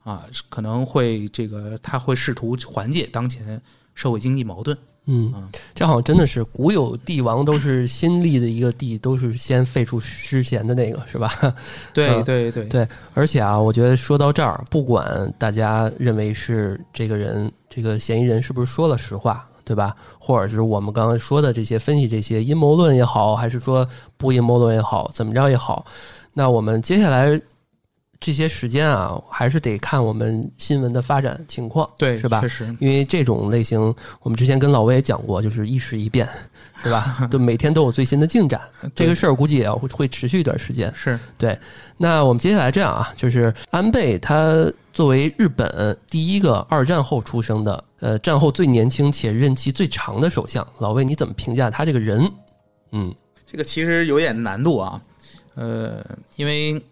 B: 啊，可能会这个他会试图缓解当前社会经济矛盾。
A: 嗯
B: 嗯，
A: 这好像真的是古有帝王都是新立的一个帝，都是先废除失贤的那个，是吧？
B: 对
A: 嗯
B: 对对
A: 对而且啊，我觉得说到这儿，不管大家认为是这个人这个嫌疑人是不是说了实话，对吧？或者是我们刚刚说的这些分析这些阴谋论也好，还是说不阴谋论也好，怎么着也好，那我们接下来这些时间啊，还是得看我们新闻的发展情况，
B: 对，
A: 是吧
B: 确？实，
A: 因为这种类型，我们之前跟老魏也讲过，就是一时一变，对吧？就每天都有最新的进展，这个事儿估计也要会会持续一段时间。
B: 是对
A: 那我们接下来这样啊，就是安倍他作为日本第一个二战后出生的，呃，战后最年轻且任期最长的首相，老魏你怎么评价他这个人？嗯
B: 这个其实有点难度啊。呃，因为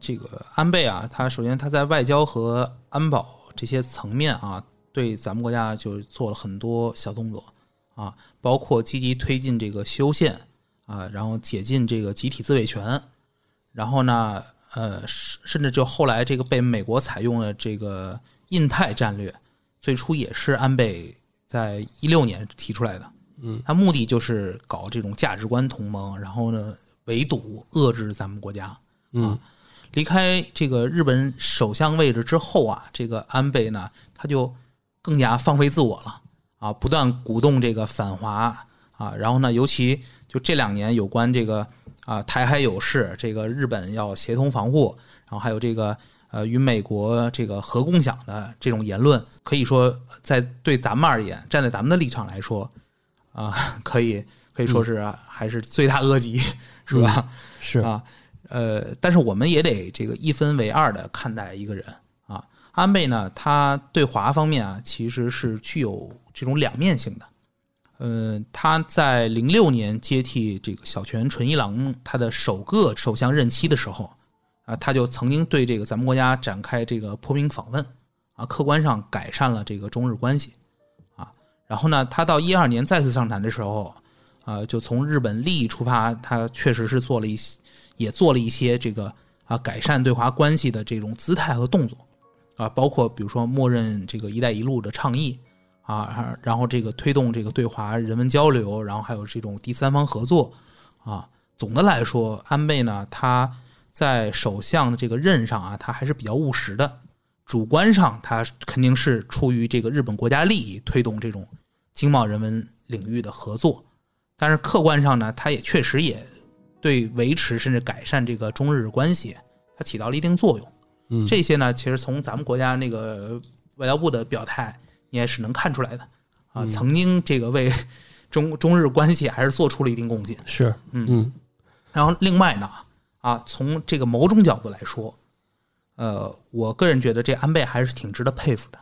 B: 这个安倍啊，他首先他在外交和安保这些层面啊，对咱们国家就做了很多小动作啊，包括积极推进这个修宪啊，然后解禁这个集体自卫权，然后呢，呃，甚甚至就后来这个被美国采用了这个印太战略，最初也是安倍在一六年提出来的。
A: 嗯，
B: 他目的就是搞这种价值观同盟，然后呢，围堵遏制咱们国家。
A: 嗯
B: 离开这个日本首相位置之后啊，这个安倍呢，他就更加放飞自我了啊，不断鼓动这个反华啊，然后呢，尤其就这两年有关这个啊台海有事，这个日本要协同防护，然后还有这个呃与美国这个核共享的这种言论，可以说在对咱们而言，站在咱们的立场来说啊，可以可以说是、啊还是罪大恶极，是吧？
A: 是
B: 啊，呃，但是我们也得这个一分为二的看待一个人啊。安倍呢，他对华方面啊，其实是具有这种两面性的。呃，他在零六年接替这个小泉纯一郎他的首个首相任期的时候啊，他就曾经对这个咱们国家展开这个破冰访问啊，客观上改善了这个中日关系啊。然后呢，他到一二年再次上台的时候，啊，就从日本利益出发，他确实是做了一些，也做了一些这个啊改善对华关系的这种姿态和动作啊，包括比如说默认这个“一带一路”的倡议啊，然后这个推动这个对华人文交流，然后还有这种第三方合作啊。总的来说，安倍呢，他在首相的这个任上啊，他还是比较务实的。主观上，他肯定是出于这个日本国家利益，推动这种经贸人文领域的合作。但是客观上呢，他也确实也对维持甚至改善这个中日关系，它起到了一定作用。
A: 嗯
B: 这些呢，其实从咱们国家那个外交部的表态，你也是能看出来的啊。
A: 嗯
B: 曾经这个为中中日关系还是做出了一定贡献。
A: 是
B: 嗯
A: 嗯
B: 然后另外呢，啊，从这个某种角度来说，呃，我个人觉得这安倍还是挺值得佩服的，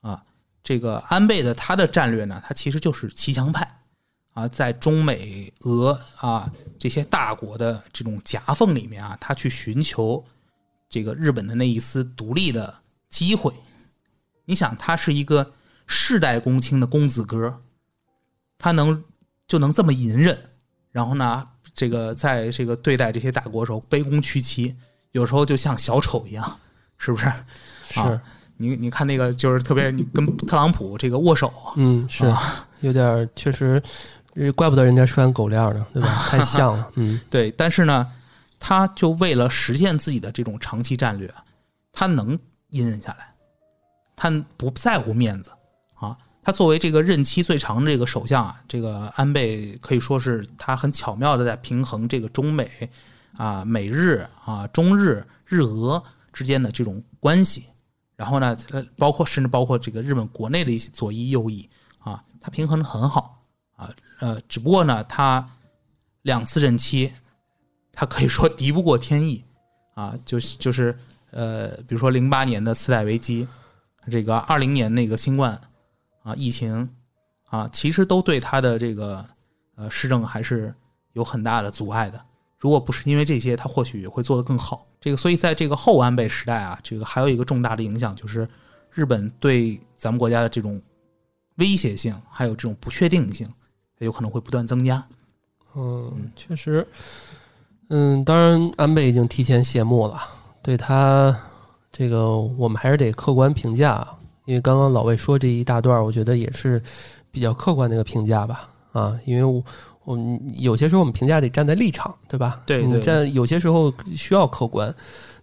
B: 啊，这个安倍的他的战略呢，他其实就是骑墙派，啊，在中美俄啊这些大国的这种夹缝里面啊，他去寻求这个日本的那一丝独立的机会，你想，他是一个世代公卿的公子哥，他能就能这么隐忍，然后呢，这个在这个对待这些大国时候卑躬屈膝，有时候就像小丑一样，是不是？
A: 是，
B: 啊你你看那个，就是特别你跟特朗普这个握手，
A: 嗯，是
B: 啊
A: 有点确实，呃怪不得人家拴狗链呢，对吧？太像了，嗯
B: 对，但是呢，他就为了实现自己的这种长期战略，他能隐忍下来，他不在乎面子啊。他作为这个任期最长的这个首相啊，这个安倍可以说是他很巧妙的在平衡这个中美啊、美日啊、中日、日俄之间的这种关系。然后呢，呃，包括甚至包括这个日本国内的一些左翼右翼啊，他平衡的很好啊。呃，只不过呢，他两次任期，他可以说敌不过天意啊，就是就是呃，比如说零八年的次贷危机，这个二零年那个新冠啊疫情啊，其实都对他的这个呃施政还是有很大的阻碍的。如果不是因为这些，他或许也会做得更好。这个，所以在这个后安倍时代啊，这个还有一个重大的影响，就是日本对咱们国家的这种威胁性，还有这种不确定性，有可能会不断增加。
A: 嗯，确实，嗯，当然安倍已经提前谢幕了，对他这个我们还是得客观评价，啊因为刚刚老魏说这一大段儿，我觉得也是比较客观的一个评价吧，啊，因为我。我们有些时候我们评价得站在立场，对吧？
B: 对对
A: 你站有些时候需要客观，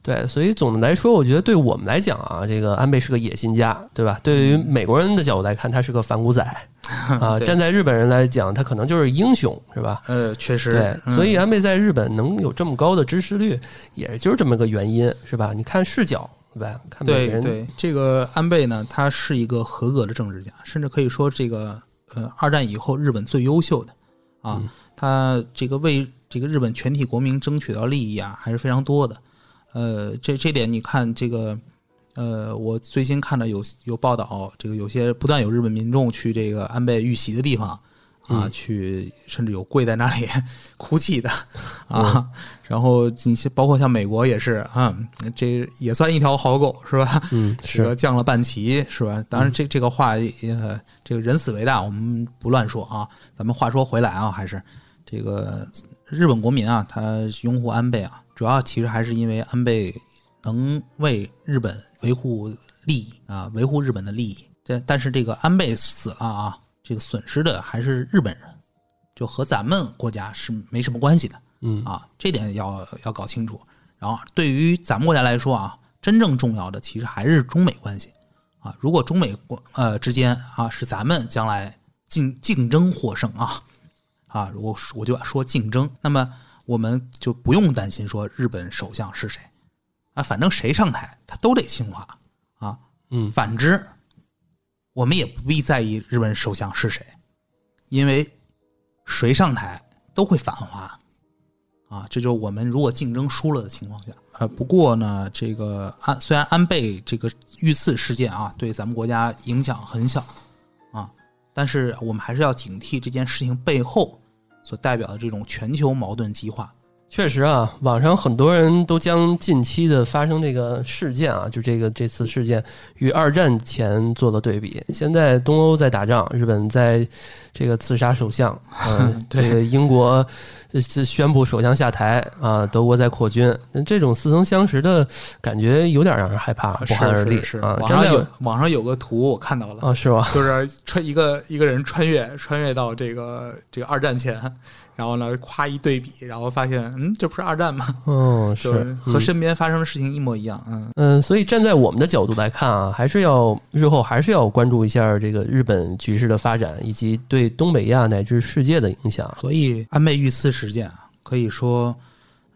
A: 对，所以总的来说，我觉得对我们来讲啊，这个安倍是个野心家，对吧？对于美国人的角度来看，他是个反骨仔 啊；站在日本人来讲，他可能就是英雄，是吧？
B: 呃，确实，
A: 对，
B: 嗯
A: 所以安倍在日本能有这么高的支持率，也就是这么个原因，是吧？你看视角，对吧？看每个人，
B: 对对，这个安倍呢，他是一个合格的政治家，甚至可以说这个呃，二战以后日本最优秀的啊，
A: 嗯
B: 他这个为这个日本全体国民争取到利益啊，还是非常多的。呃，这这点你看这个。呃，我最新看到有有报道，这个有些不断有日本民众去这个安倍遇袭的地方啊，
A: 嗯
B: 去甚至有跪在那里 哭泣的啊，然后你像包括像美国也是啊，这也算一条好狗是吧？
A: 嗯，
B: 这个
A: 是，
B: 降了半旗是吧？当然这这个话呃，这个人死为大，我们不乱说啊。咱们话说回来啊，还是这个日本国民啊，他拥护安倍啊，主要其实还是因为安倍能为日本维护利益啊，维护日本的利益。这但是这个安倍死了啊，这个损失的还是日本人，就和咱们国家是没什么关系的。
A: 嗯
B: 啊，这点要要搞清楚。然后对于咱们国家来说啊，真正重要的其实还是中美关系啊。如果中美国呃之间啊是咱们将来竞竞争获胜啊啊，如果我就说竞争，那么我们就不用担心说日本首相是谁啊，反正谁上台他都得清华啊。
A: 嗯
B: 反之，我们也不必在意日本首相是谁，因为谁上台都会反华啊。这就是我们如果竞争输了的情况下。呃，不过呢，这个安虽然安倍这个遇刺事件啊，对咱们国家影响很小啊，但是我们还是要警惕这件事情背后所代表的这种全球矛盾激化。
A: 确实啊，网上很多人都将近期的发生这个事件啊，就这个这次事件与二战前做了对比。现在东欧在打仗，日本在这个刺杀首相，这个英国宣布首相下台啊，德国在扩军，这种似曾相识的感觉有点让人害怕，不寒而栗
B: 是
A: 啊。站在
B: 网上有网上有个图我看到了，
A: 啊，是吧？
B: 就是穿一个一个人穿越穿越到这个这个二战前，然后呢，夸一对比，然后发现，嗯，这不是二战吗？
A: 嗯，
B: 就是和
A: 嗯
B: 身边发生的事情一模一样。嗯，
A: 嗯，所以站在我们的角度来看啊，还是要日后还是要关注一下这个日本局势的发展，以及对东北亚乃至世界的影响。
B: 所以安倍遇刺事件啊，可以说，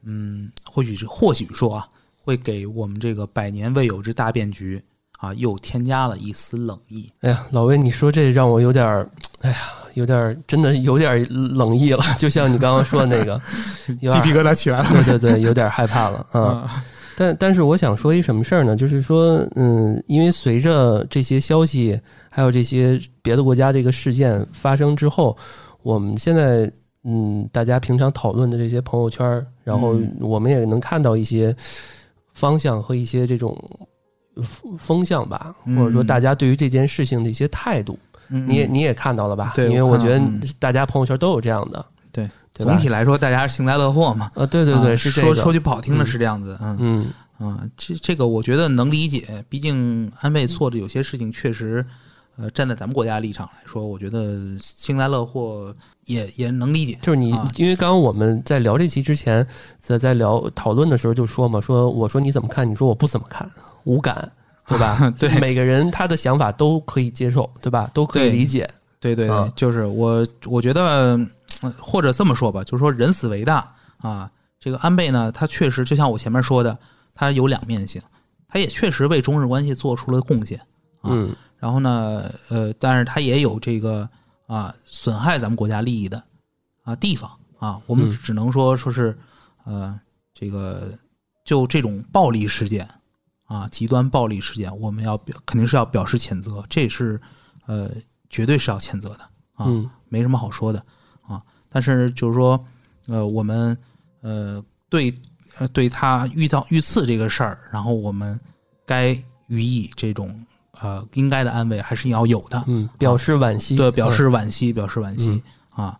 B: 嗯，或许是或许说啊，会给我们这个百年未有之大变局啊，又添加了一丝冷意。
A: 哎呀，老魏，你说这让我有点儿，哎呀，有点儿真的有点儿冷意了，就像你刚刚说的那个，鸡皮
B: 疙瘩起来了
A: 对对对，有点害怕了啊。但但是我想说一什么事儿呢？就是说，嗯，因为随着这些消息，还有这些别的国家这个事件发生之后，我们现在嗯，大家平常讨论的这些朋友圈，然后
B: 嗯
A: 我们也能看到一些方向和一些这种风风向吧，
B: 嗯
A: 或者说大家对于这件事情的一些态度，
B: 嗯
A: 你也你也看到了吧？
B: 对
A: 因为我觉得大家朋友圈都有这样的，
B: 对
A: 对
B: 总体来说，大家是幸灾乐祸嘛。
A: 呃，对对对，
B: 啊
A: 是这个，
B: 说说句不好听的
A: 嗯
B: 是这样子，嗯
A: 嗯
B: 嗯，这这个我觉得能理解，毕竟安倍做的有些事情确实，呃，站在咱们国家立场来说，我觉得幸灾乐祸也也能理解。
A: 就是你，
B: 啊
A: 因为刚刚我们在聊这期之前，在在聊讨论的时候就说嘛，说我说你怎么看？你说我不怎么看，无感，对吧？
B: 对
A: 每个人他的想法都可以接受，对吧？都可以理解。
B: 对对对，
A: 啊
B: 就是我我觉得，呃或者这么说吧，就是说人死为大啊。这个安倍呢，他确实就像我前面说的，他有两面性，他也确实为中日关系做出了贡献。啊
A: 嗯
B: 然后呢，呃，但是他也有这个啊损害咱们国家利益的啊地方啊，我们
A: 嗯
B: 只能说说是呃这个就这种暴力事件啊，极端暴力事件，我们要表肯定是要表示谴责，这是呃绝对是要谴责的啊，
A: 嗯
B: 没什么好说的啊。但是就是说，呃，我们呃对呃对他遇到遇刺这个事儿，然后我们该予以这种呃应该的安慰还是要有的，
A: 嗯，表示惋惜，
B: 对，表示惋惜，表示惋惜、啊。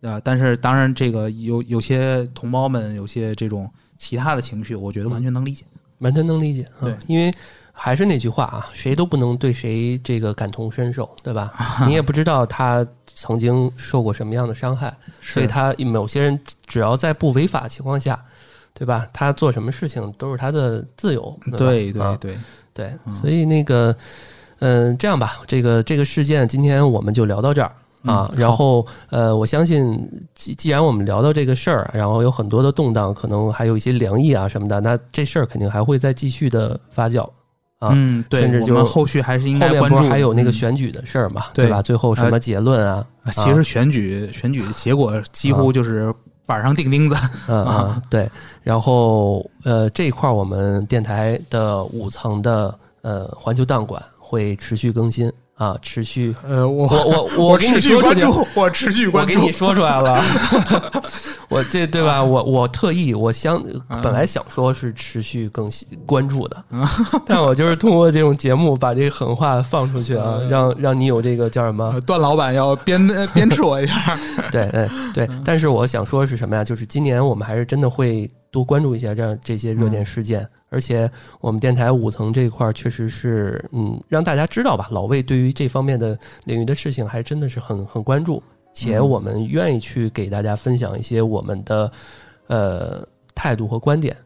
B: 啊，但是当然，这个有有些同胞们有些这种其他的情绪，我觉得完全能理解。
A: 嗯完全能理解。啊
B: 对
A: 因为还是那句话啊，谁都不能对谁这个感同身受，对吧？你也不知道他曾经受过什么样的伤害，所以他某些人只要在不违法情况下，对吧？他做什么事情都是他的自由。
B: 对对对，
A: 对，所以那个，嗯、这样吧，这个这个事件今天我们就聊到这儿啊。
B: 嗯
A: 然后呃，我相信既既然我们聊到这个事儿，然后有很多的动荡，可能还有一些凉意啊什么的，那这事儿肯定还会再继续的发酵啊。
B: 嗯，对，
A: 甚至就
B: 我们后续还是应该关注。
A: 不还有那个
B: 嗯
A: 选举的事儿嘛，
B: 对
A: 对吧？最后什么结论啊？
B: 啊其实选举选举结果几乎就是板上钉钉子。
A: 嗯嗯，对。然后呃，这一块儿我们电台的五层的呃环球档案馆会持续更新啊，持续。
B: 呃，我
A: 我我
B: 持续关注，我持续关注
A: 我给你。说出来了，我这对吧？我我特意我想
B: 啊
A: 本来想说是持续更新关注的，但我就是通过这种节目把这个狠话放出去啊，让让你有这个叫什么？
B: 呃段老板要鞭鞭笞我一下。
A: 对对对。但是我想说是什么呀？就是今年我们还是真的会多关注一下这样这些热点事件，而且我们电台五层这一块儿确实是嗯，让大家知道吧，老魏对于这方面的领域的事情还真的是很很关注，且我们愿意去给大家分享一些我们的呃态度和观点，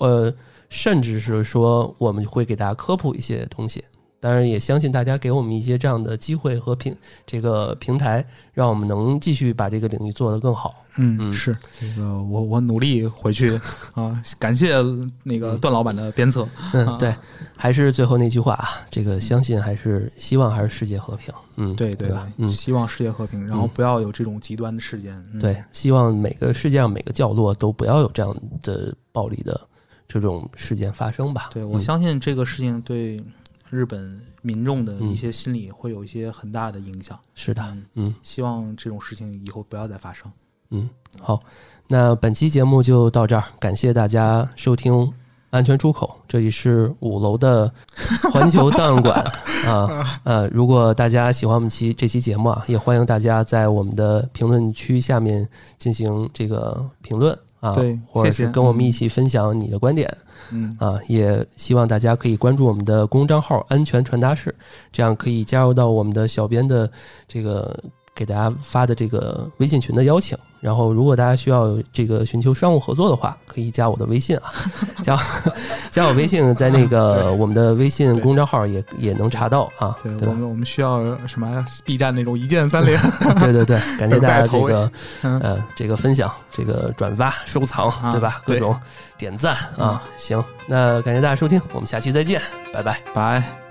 A: 呃，甚至是说我们会给大家科普一些东西。当然，也相信大家给我们一些这样的机会和平这个平台，让我们能继续把这个领域做得更好。
B: 嗯，
A: 嗯
B: 是这个，我我努力回去啊，感谢那个段老板的鞭策。
A: 嗯，对，还是最后那句话啊，这个相信还是希望还是世界和平。嗯，
B: 对对
A: 对吧？嗯，
B: 希望世界和平，然后不要有这种极端的事件。嗯
A: 对，希望每个世界上每个角落都不要有这样的暴力的这种事件发生吧。
B: 对，我
A: 嗯
B: 相信这个事情对日本民众的
A: 嗯
B: 一些心理会有一些很大的影响。
A: 是的，
B: 嗯，
A: 嗯
B: 希望这种事情以后不要再发生。
A: 嗯，好，那本期节目就到这儿，感谢大家收听。安全出口，这里是五楼的环球档案馆 啊。呃，如果大家喜欢我们期这期节目啊，也欢迎大家在我们的评论区下面进行这个评论啊，
B: 对
A: 或者是跟我们一起分享你的观点。
B: 嗯，
A: 啊，也希望大家可以关注我们的公账号“安全传达室”，这样可以加入到我们的小编的这个给大家发的这个微信群的邀请。然后，如果大家需要这个寻求商务合作的话，可以加我的微信啊，加 加我微信，在那个我们的微信公众号也也能查到啊，
B: 对
A: 对？
B: 我们我们需要什么 B 站那种一键三连。
A: 对对对，感谢大家这个
B: 嗯
A: 呃这个分享、这个转发、收藏，
B: 啊
A: 对吧？各种点赞啊，行，那感谢大家收听，我们下期再见，拜拜。
B: 拜。